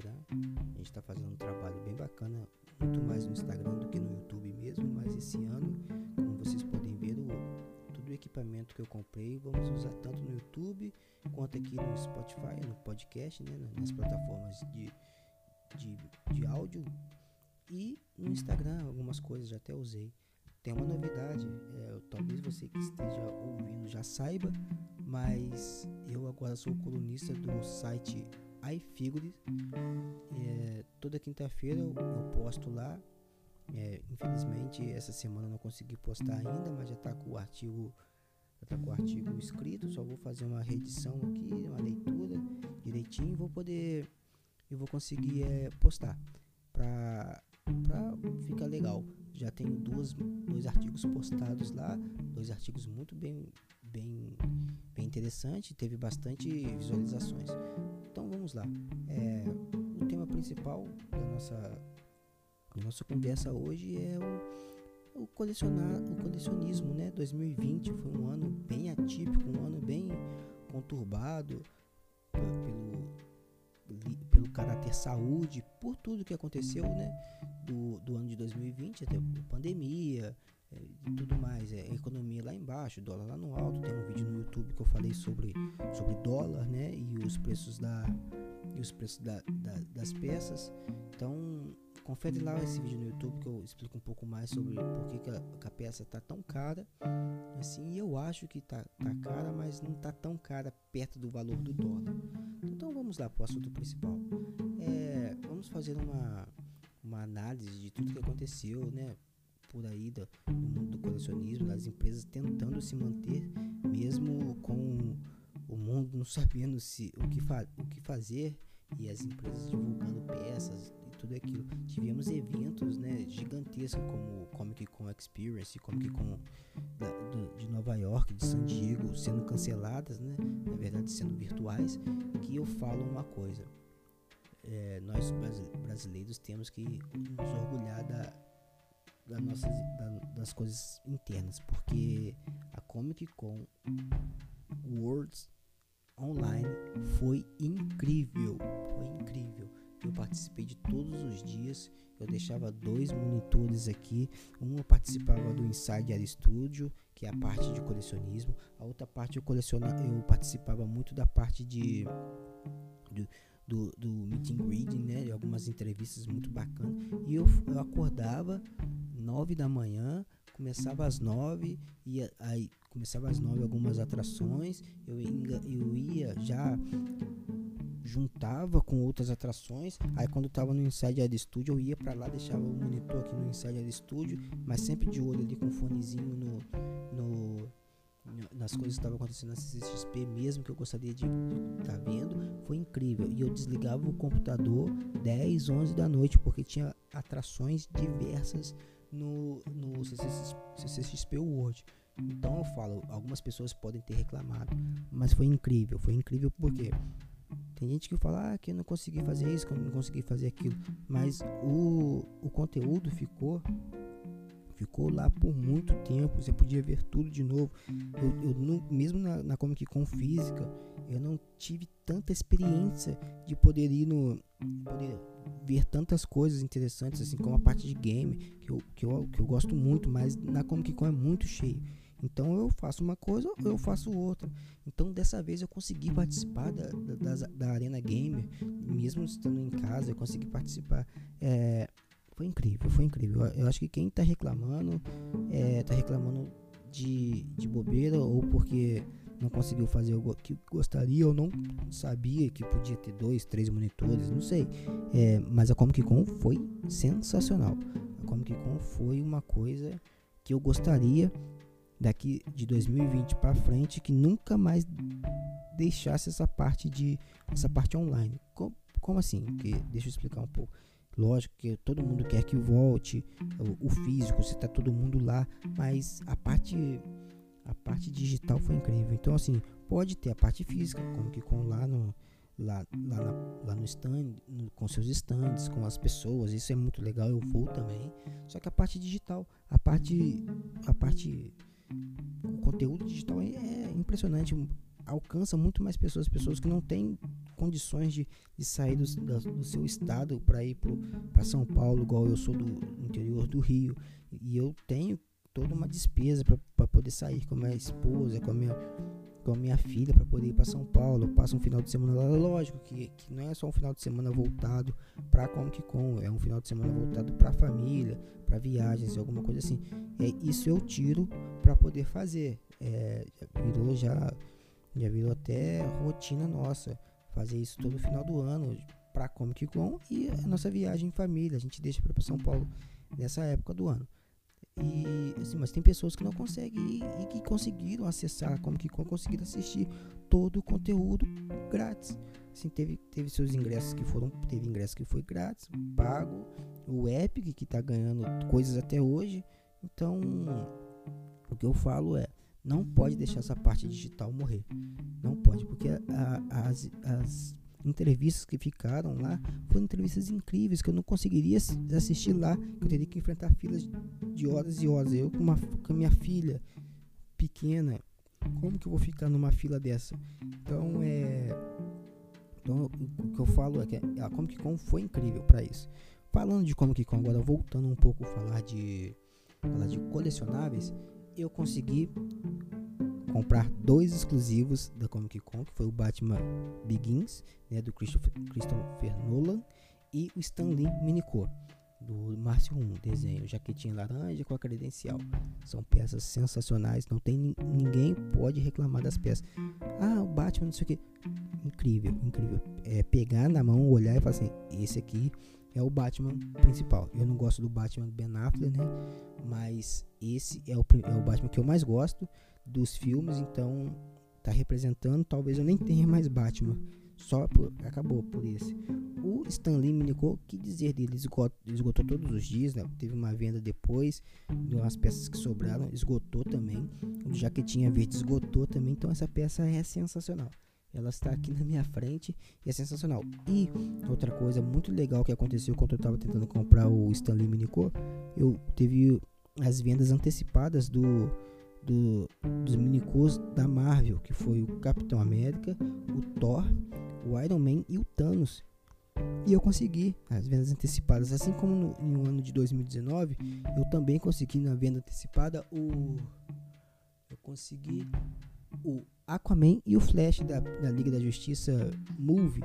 Instagram. A gente está fazendo um trabalho bem bacana, muito mais no Instagram do que no YouTube mesmo. Mas esse ano, como vocês podem ver, o, todo o equipamento que eu comprei, vamos usar tanto no YouTube quanto aqui no Spotify, no podcast, né, nas plataformas de, de, de áudio e no Instagram algumas coisas já até usei. Tem uma novidade, é, talvez você que esteja ouvindo já saiba, mas eu agora sou colunista do site iFigures. É, toda quinta-feira eu, eu, posto lá. É, infelizmente essa semana eu não consegui postar ainda, mas já está com o artigo já tá com o artigo escrito. Só vou fazer uma reedição aqui, uma leitura direitinho, vou poder eu vou conseguir é, postar para para ficar legal. Já tenho duas, dois artigos postados lá, dois artigos muito bem, bem, bem interessantes, teve bastante visualizações. Vamos lá. É, o tema principal da nossa, da nossa conversa hoje é o, o, colecionar, o colecionismo, né? 2020 foi um ano bem atípico, um ano bem conturbado pelo pelo caráter saúde, por tudo que aconteceu, né, do, do ano de 2020, até pandemia e tudo mais, é, economia lá embaixo, dólar lá no alto, tem um vídeo no YouTube que eu falei sobre, sobre dólar, né, e os preços da e os preços da, da, das peças, então confere lá esse vídeo no YouTube que eu explico um pouco mais sobre por que, que, a, que a, peça tá tão cara. Assim, eu acho que tá, tá cara, mas não tá tão cara perto do valor do dólar. Então vamos lá para o assunto principal. É, vamos fazer uma, uma análise de tudo que aconteceu, né? Por aí do, no mundo do colecionismo, das empresas tentando se manter, mesmo com o mundo não sabendo se, o, que fa, o que fazer e as empresas divulgando peças e tudo aquilo. Tivemos eventos né, gigantescos como o Comic Con Experience, Comic Con da, do, de Nova York, de San Diego, sendo canceladas, né, na verdade sendo virtuais, que eu falo uma coisa. É, nós brasileiros temos que nos orgulhar da, nossas, da, das coisas internas, porque a Comic Con Worlds online foi incrível, foi incrível. Eu participei de todos os dias. Eu deixava dois monitores aqui. Um eu participava do Insider Studio, que é a parte de colecionismo. A outra parte eu colecionava, eu participava muito da parte de, de do, do meeting reading, né? De algumas entrevistas muito bacanas. E eu, eu acordava nove da manhã, começava às nove e aí começava às nove algumas atrações, eu, eu ia já juntava com outras atrações. Aí quando eu tava no Insider Studio, eu ia para lá, deixava o monitor aqui no Insider Studio, mas sempre de olho ali com o fonezinho no, no nas coisas que estavam acontecendo na CCXP mesmo que eu gostaria de estar tá vendo, foi incrível. E eu desligava o computador 10, 11 da noite porque tinha atrações diversas no, no CCXP, World. Então eu falo, algumas pessoas podem ter reclamado, mas foi incrível, foi incrível porque tem gente que fala ah, que eu não consegui fazer isso, que eu não consegui fazer aquilo, mas o, o conteúdo ficou ficou lá por muito tempo, você podia ver tudo de novo. Eu, eu mesmo na, na Comic Con física, eu não tive tanta experiência de poder ir no poder ver tantas coisas interessantes assim como a parte de game que eu, que eu, que eu gosto muito, mas na Comic Con é muito cheio. Então eu faço uma coisa, eu faço outra. Então dessa vez eu consegui participar da, da, da Arena Gamer, mesmo estando em casa, eu consegui participar. É, foi incrível, foi incrível. Eu, eu acho que quem está reclamando, é, tá reclamando de, de bobeira ou porque não conseguiu fazer o que gostaria ou não sabia que podia ter dois, três monitores, não sei. É, mas a Comic Con foi sensacional. A Comic Con foi uma coisa que eu gostaria daqui de 2020 para frente que nunca mais deixasse essa parte de essa parte online. Como, como assim? Que, deixa eu explicar um pouco. Lógico que todo mundo quer que volte o, o físico, se tá todo mundo lá, mas a parte a parte digital foi incrível. Então assim, pode ter a parte física, como que com lá no lá, lá, na, lá no stand, no, com seus stands, com as pessoas, isso é muito legal, eu vou também. Só que a parte digital, a parte a parte o conteúdo digital é, é impressionante, alcança muito mais pessoas, pessoas que não têm condições de, de sair do, do seu estado para ir para São Paulo, igual eu sou do interior do Rio, e eu tenho toda uma despesa para poder sair com a minha esposa, com a minha, com a minha filha, para poder ir para São Paulo. Eu passo um final de semana lá, lógico que, que não é só um final de semana voltado para Comic Con, é um final de semana voltado para a família, para viagens, alguma coisa assim. É, isso eu tiro para poder fazer. É, virou já, já virou até rotina nossa fazer isso todo final do ano para Comic Con e a nossa viagem em família. A gente deixa para São Paulo nessa época do ano. E, assim, mas tem pessoas que não conseguem e que conseguiram acessar Comic Con, conseguiram assistir todo o conteúdo grátis. Assim, teve, teve seus ingressos que foram, teve ingresso que foi grátis, pago, o Epic que está ganhando coisas até hoje. Então, o que eu falo é, não pode deixar essa parte digital morrer. Não pode, porque a, as, as entrevistas que ficaram lá foram entrevistas incríveis que eu não conseguiria assistir lá, que eu teria que enfrentar filas de horas e horas. Eu com, uma, com a minha filha pequena, como que eu vou ficar numa fila dessa? Então é. Então, o que eu falo é que a Comic Con foi incrível para isso. Falando de Comic Con, agora voltando um pouco a falar de, falar de colecionáveis, eu consegui comprar dois exclusivos da Comic Con, que foi o Batman Begins, né, do Christopher, Nolan, e o Stan Lee Minicor, do Márcio 1, desenho, jaquetinha laranja com a credencial. São peças sensacionais, não tem ninguém pode reclamar das peças. Ah, o Batman, não sei o que. Incrível, incrível. É pegar na mão, olhar e falar assim: esse aqui é o Batman principal. Eu não gosto do Batman Ben Affleck, né? Mas esse é o, é o Batman que eu mais gosto dos filmes, então tá representando. Talvez eu nem tenha mais Batman. Só por, acabou por esse. O Stan Lee me que dizer dele? Esgotou, esgotou todos os dias, né? Teve uma venda depois, de umas peças que sobraram, esgotou também. O Jaquetinha Verde esgotou também, então essa peça é sensacional. Ela está aqui na minha frente e é sensacional. E outra coisa muito legal que aconteceu quando eu estava tentando comprar o Stanley Minicor, eu teve as vendas antecipadas do, do dos minicors da Marvel, que foi o Capitão América, o Thor, o Iron Man e o Thanos. E eu consegui as vendas antecipadas, assim como no, no ano de 2019, eu também consegui na venda antecipada o eu consegui o Aquaman e o Flash da, da Liga da Justiça Movie.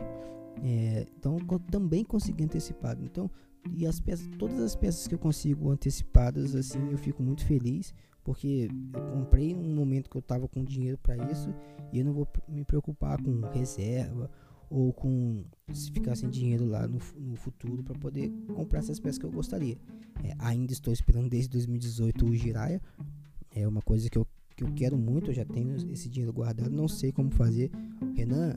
É, então também consegui antecipado. Então, e as peças, todas as peças que eu consigo antecipadas, assim, eu fico muito feliz. Porque eu comprei num momento que eu tava com dinheiro para isso e eu não vou me preocupar com reserva ou com se ficar sem dinheiro lá no, no futuro para poder comprar essas peças que eu gostaria. É, ainda estou esperando desde 2018 o Jiraya. É uma coisa que eu que eu quero muito, eu já tenho esse dinheiro guardado, não sei como fazer. Renan,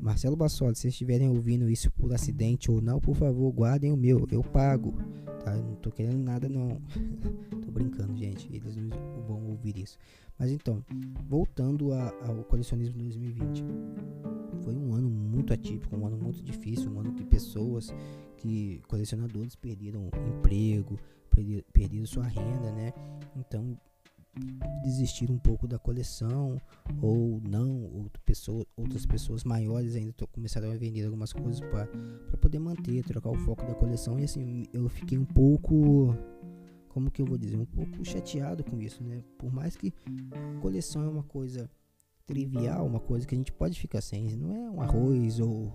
Marcelo Bassoli, se vocês estiverem ouvindo isso por acidente ou não, por favor, guardem o meu, eu pago. Tá? Eu não tô querendo nada não. tô brincando, gente. Eles não vão ouvir isso. Mas então, voltando a, ao colecionismo 2020. Foi um ano muito atípico, um ano muito difícil, um ano que pessoas, que colecionadores perderam emprego, perderam sua renda, né? Então, desistir um pouco da coleção ou não, outra pessoa, outras pessoas maiores ainda começaram a vender algumas coisas para poder manter, trocar o foco da coleção e assim, eu fiquei um pouco como que eu vou dizer, um pouco chateado com isso, né? Por mais que coleção é uma coisa trivial, uma coisa que a gente pode ficar sem, não é um arroz ou,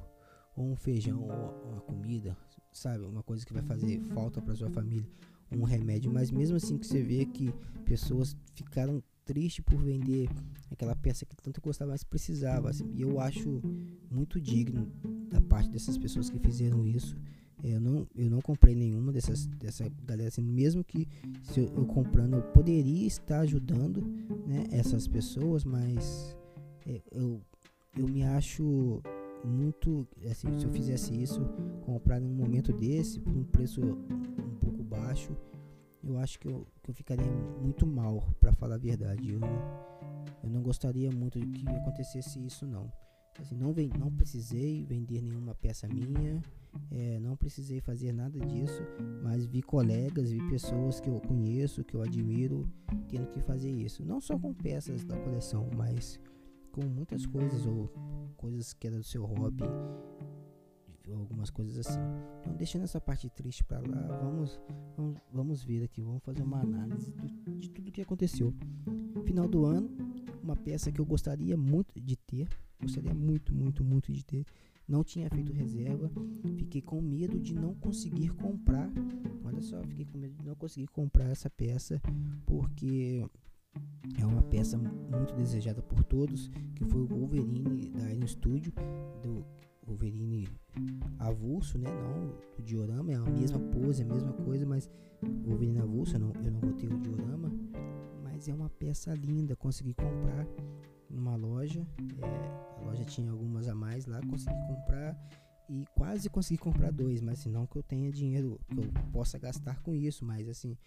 ou um feijão ou uma comida, sabe? Uma coisa que vai fazer falta para sua família um remédio, mas mesmo assim que você vê que pessoas ficaram tristes por vender aquela peça que tanto gostava, mas precisava. Assim, e eu acho muito digno da parte dessas pessoas que fizeram isso. Eu não, eu não comprei nenhuma dessas dessa galera, assim, mesmo que se eu, eu comprando eu poderia estar ajudando né, essas pessoas, mas é, eu, eu me acho muito assim, se eu fizesse isso, comprar num momento desse por um preço baixo, eu acho que eu, que eu ficaria muito mal, para falar a verdade. Eu, eu não gostaria muito de que acontecesse isso, não. Assim, não, vem, não precisei vender nenhuma peça minha. é, não precisei fazer nada disso, mas vi colegas, vi pessoas que eu conheço, que eu admiro, tendo que fazer isso. Não só com peças da coleção, mas com muitas coisas ou coisas que era do seu hobby, algumas coisas assim. Então, deixando essa parte triste para lá, vamos, vamos, vamos ver aqui, vamos fazer uma análise do, de tudo que aconteceu. Final do ano, uma peça que eu gostaria muito de ter, gostaria muito, muito, muito de ter. Não tinha feito reserva, fiquei com medo de não conseguir comprar. Olha só, fiquei com medo de não conseguir comprar essa peça porque é uma peça muito desejada por todos, que foi o Wolverine da Iron Studio, do Wolverine avulso, né? Não o diorama, é a mesma pose, a mesma coisa, mas Wolverine avulso, eu não, eu não botei o diorama, mas é uma peça linda, consegui comprar numa loja, é, a loja tinha algumas a mais lá, consegui comprar e quase consegui comprar dois, mas assim, não que eu tenha dinheiro que eu possa gastar com isso, mas assim,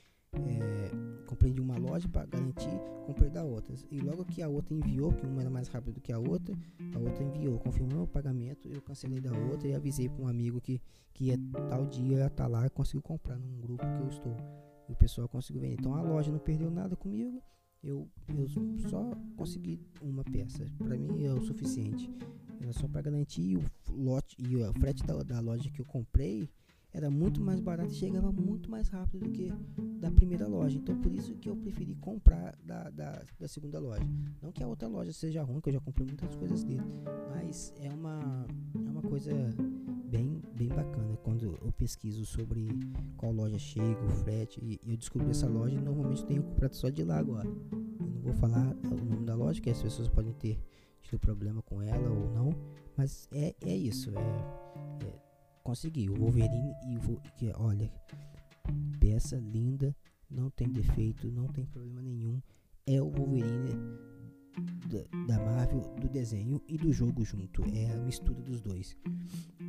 é, comprei de uma loja para garantir, comprei da outra. E logo que a outra enviou, que uma era mais rápida do que a outra, a outra enviou, confirmou o pagamento, eu cancelei da outra e avisei para um amigo que, que ia tal dia ia estar tá lá e conseguiu comprar num grupo que eu estou. E o pessoal conseguiu vender. Então a loja não perdeu nada comigo. Eu, eu só consegui uma peça. Para mim é o suficiente. Era só para garantir o lote e o frete da, da loja que eu comprei era muito mais barato e chegava muito mais rápido do que da primeira loja. Então por isso que eu preferi comprar da, da, da, segunda loja. Não que a outra loja seja ruim, que eu já comprei muitas coisas dele. Mas é uma, é uma coisa bem, bem bacana quando eu pesquiso sobre qual loja chega, o frete. E, eu descobri essa loja normalmente tenho comprado só de lá agora. Eu não vou falar o nome da loja, que as pessoas podem ter tido problema com ela ou não. Mas é, é isso. é, é consegui. O Wolverine e o que olha, peça linda, não tem defeito, não tem problema nenhum. É o Wolverine da, Marvel, do desenho e do jogo junto. É a mistura dos dois.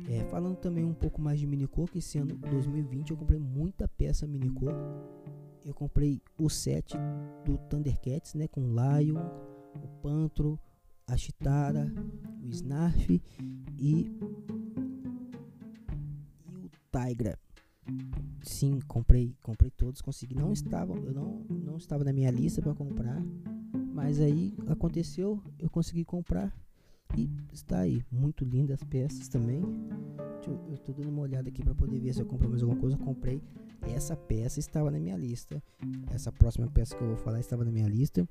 É, falando também um pouco mais de Minicô, que ano 2020 eu comprei muita peça Minicô. Eu comprei o set do Thundercats, né, com Lion, o Pantro, a Chitara, o Snarf e Tigra. Sim, comprei, comprei todos, consegui. Não estavam, eu não, não estava na minha lista para comprar, mas aí aconteceu, eu consegui comprar e está aí, muito lindas peças também. Eu, eu tô dando uma olhada aqui para poder ver se eu comprei mais alguma coisa. Eu comprei essa peça estava na minha lista. Essa próxima peça que eu vou falar estava na minha lista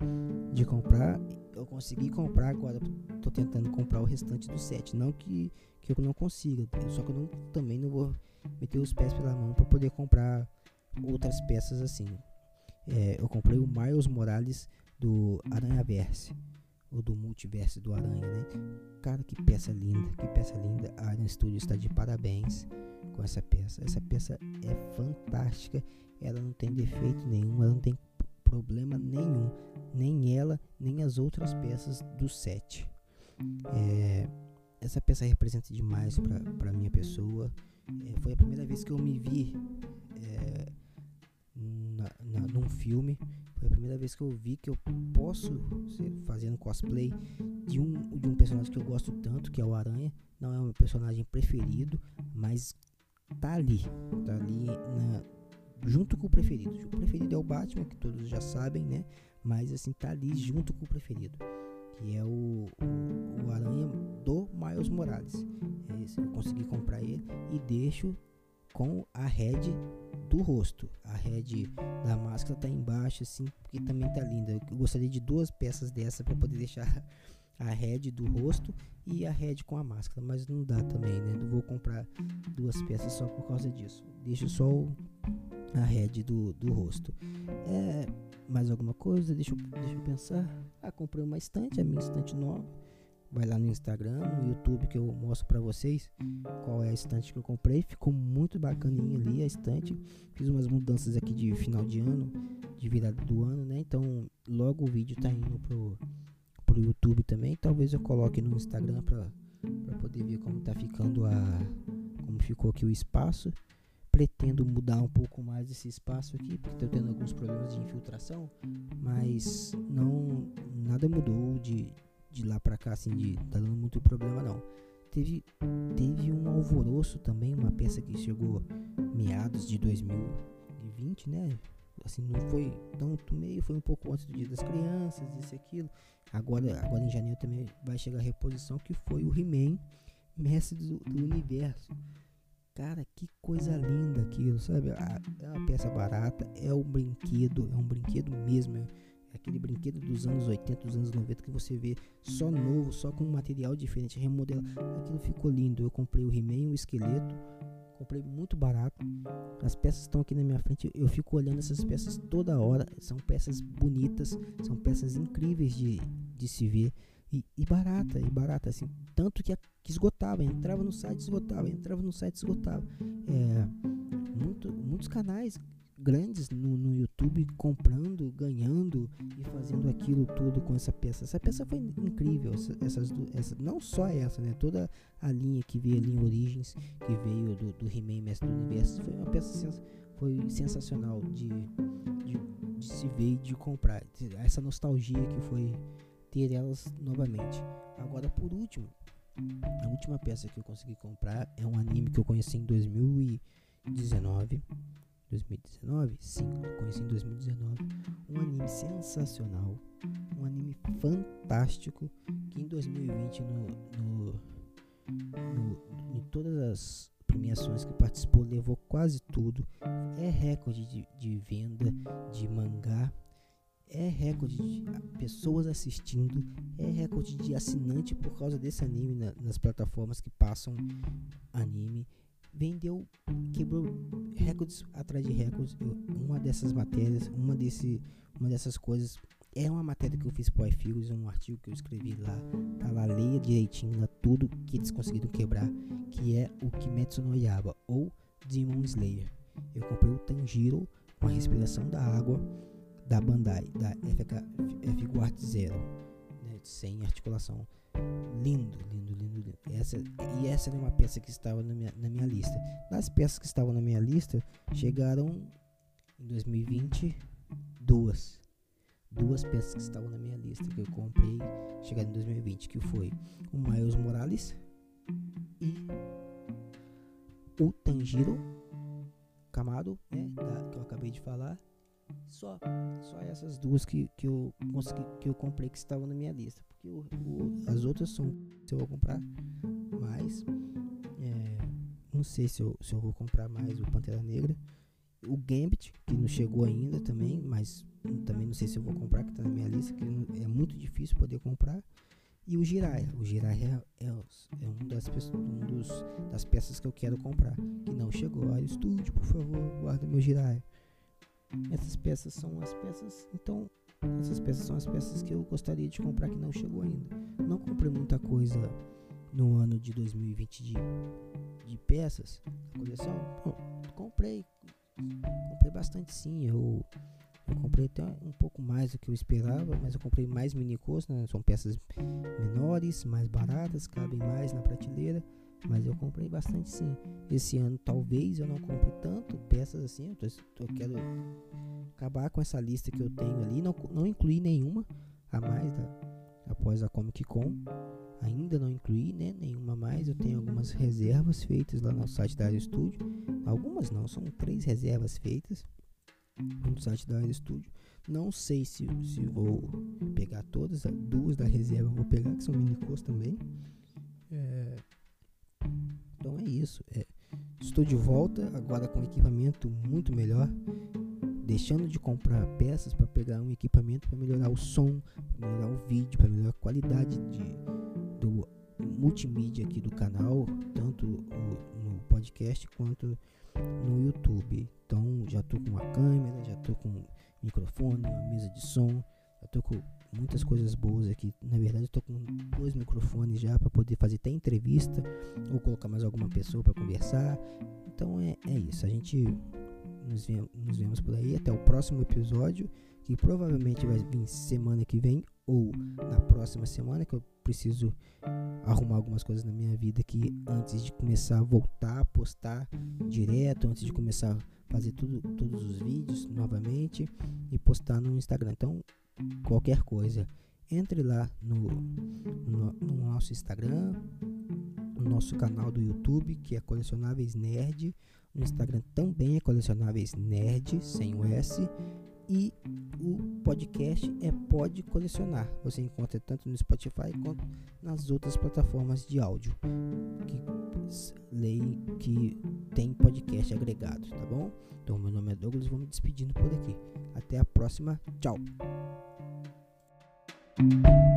de comprar. Eu consegui comprar agora. Tô tentando comprar o restante do set. Não que, que eu não consiga, só que eu não, também não vou meter os pés pela mão para poder comprar outras peças assim. É, eu comprei o Miles Morales do Aranha Verse, ou do Multiverse do Aranha, né? Cara, que peça linda, que peça linda. A Aranha Studio está de parabéns com essa peça. Essa peça é fantástica, ela não tem defeito nenhum, ela não tem problema nenhum, nem ela, nem as outras peças do set. É, essa peça representa demais para minha pessoa. É, foi a primeira vez que eu me vi é, na, na, num filme. Foi a primeira vez que eu vi que eu posso ser fazendo cosplay de um, de um personagem que eu gosto tanto, que é o Aranha. Não é o meu personagem preferido, mas tá ali. Tá ali na, junto com o preferido. O preferido é o Batman, que todos já sabem, né? Mas assim, tá ali junto com o preferido que é o, o, o Aranha do Miles Morales. É esse, eu consegui comprar ele e deixo com a head do rosto. A head da máscara tá embaixo, assim, porque também tá linda. Eu gostaria de duas peças dessa para poder deixar a head do rosto e a head com a máscara, mas não dá também, né? Não vou comprar duas peças só por causa disso. Deixo só o, a head do, do rosto. É, mais alguma coisa? Deixa eu, deixa eu pensar. Ah, comprei uma estante, a minha estante nova. Vai lá no Instagram, no YouTube que eu mostro para vocês qual é a estante que eu comprei. Ficou muito bacaninha ali a estante. Fiz umas mudanças aqui de final de ano, de virada do ano, né? Então logo o vídeo tá indo pro, pro YouTube também. Talvez eu coloque no Instagram pra poder ver como tá ficando a. como ficou aqui o espaço pretendo mudar um pouco mais esse espaço aqui, porque estou tendo alguns problemas de infiltração, mas não nada mudou de, de lá para cá, assim, de tá dando muito problema não. teve, teve um alvoroço também, uma peça que chegou meados de 2020, né? Assim, não foi tanto meio, foi um pouco antes do Dia das Crianças, isso e aquilo. Agora, agora em janeiro também vai chegar a reposição que foi o He-Man, Mestre do, do Universo. Cara, que coisa linda aquilo, sabe? É uma peça barata, é um brinquedo, é um brinquedo mesmo. É aquele brinquedo dos anos 80, dos anos 90 que você vê só novo, só com material diferente, remodela. Aquilo ficou lindo. Eu comprei o He-Man, o esqueleto, comprei muito barato. As peças estão aqui na minha frente, eu fico olhando essas peças toda hora. São peças bonitas, são peças incríveis de, de se ver. E, e, barata, e barata, assim, tanto que, que esgotava, entrava no site, esgotava, entrava no site, esgotava. É, muito, muitos canais grandes no, no YouTube comprando, ganhando e fazendo aquilo tudo com essa peça. Essa peça foi incrível, essa, essas, essa, não só essa, né? Toda a linha que veio ali em Origens, que veio do, do He-Man Mestre do Universo, foi uma peça sens foi sensacional de, de, de se ver e de comprar. Essa nostalgia que foi ter elas novamente. Agora, por último, a última peça que eu consegui comprar é um anime que eu conheci em 2019. 2019? Sim, conheci em 2019. Um anime sensacional. Um anime fantástico. Que em 2020, no, no, no, em todas as premiações que participou, levou quase tudo. É recorde de, de venda de mangá é recorde de pessoas assistindo, é recorde de assinante por causa desse anime na, nas plataformas que passam anime. Vendeu, quebrou recordes atrás de recordes. Uma dessas matérias, uma, desse, uma dessas coisas é uma matéria que eu fiz pro iFigures, um artigo que eu escrevi lá. Tá lá, leia direitinho lá tudo que eles conseguiram quebrar, que é o Kimetsu no Yaba ou Demon Slayer. Eu comprei o Tanjiro com a respiração da água da Bandai, da FK, F-Guard Zero, né, sem articulação. Lindo, lindo, lindo, lindo. Essa, e essa era uma peça que estava na minha, na minha lista. Das peças que estavam na minha lista, chegaram em 2020 duas. Duas peças que estavam na minha lista que eu comprei, chegaram em 2020, que foi o Miles Morales e o Tanjiro Kamado, né, da, que eu acabei de falar, só, só essas duas que, que eu consegui, que eu comprei que estavam na minha lista. Porque o, o, as outras são se eu vou comprar mais. É, não sei se eu, se eu vou comprar mais o Pantera Negra. O Gambit, que não chegou ainda também, mas também não sei se eu vou comprar, que está na minha lista, que é muito difícil poder comprar. E o Jiraiya. O Jiraiya é, é, é um, das, um dos, das peças que eu quero comprar, que não chegou. Olha, estúdio, por favor, guarda meu Jiraiya. Essas peças são as peças, então essas peças são as peças que eu gostaria de comprar que não chegou ainda. Não comprei muita coisa no ano de 2020 de, de peças na coleção. Bom, comprei, comprei bastante sim. Eu, eu comprei até um pouco mais do que eu esperava, mas eu comprei mais minicos, né? São peças menores, mais baratas, cabem mais na prateleira. Mas eu comprei bastante sim. Esse ano talvez eu não compre tanto peças assim. Eu, tô, eu quero acabar com essa lista que eu tenho ali. Não, não incluí nenhuma a mais da, após a Comic Con. Ainda não incluí né, nenhuma mais. Eu tenho algumas reservas feitas lá no site da Aero Studio. Algumas não, são três reservas feitas no site da Aero Studio. Não sei se, se vou pegar todas, duas da reserva eu vou pegar, que são minicos também. É, então é isso. É, estou de volta agora com equipamento muito melhor. Deixando de comprar peças para pegar um equipamento para melhorar o som, melhorar o vídeo, para melhorar a qualidade de, do multimídia aqui do canal, tanto no podcast quanto no YouTube. Então já tô com uma câmera, já tô com microfone, uma mesa de som, já tô com muitas coisas boas aqui. Na verdade, tô com dois microfones já para poder fazer até entrevista ou colocar mais alguma pessoa para conversar. Então é, é isso. A gente nos, vemos, nos vemos por aí. Até o próximo episódio, que provavelmente vai vir semana que vem ou na próxima semana, que eu preciso arrumar algumas coisas na minha vida que antes de começar a voltar a postar direto, antes de começar a fazer tudo, todos os vídeos novamente e postar no Instagram. Então, qualquer coisa, entre lá no, no, no nosso Instagram, no no nosso canal do YouTube, que é Colecionáveis Nerd. No Instagram também é Colecionáveis Nerd, sem o S. E o podcast é Pode Colecionar. Você encontra tanto no Spotify quanto nas outras plataformas de áudio que que tem podcast agregado, tá bom? Então, meu nome é Douglas, vou me despedindo por aqui. Até a próxima. Tchau. Thank you.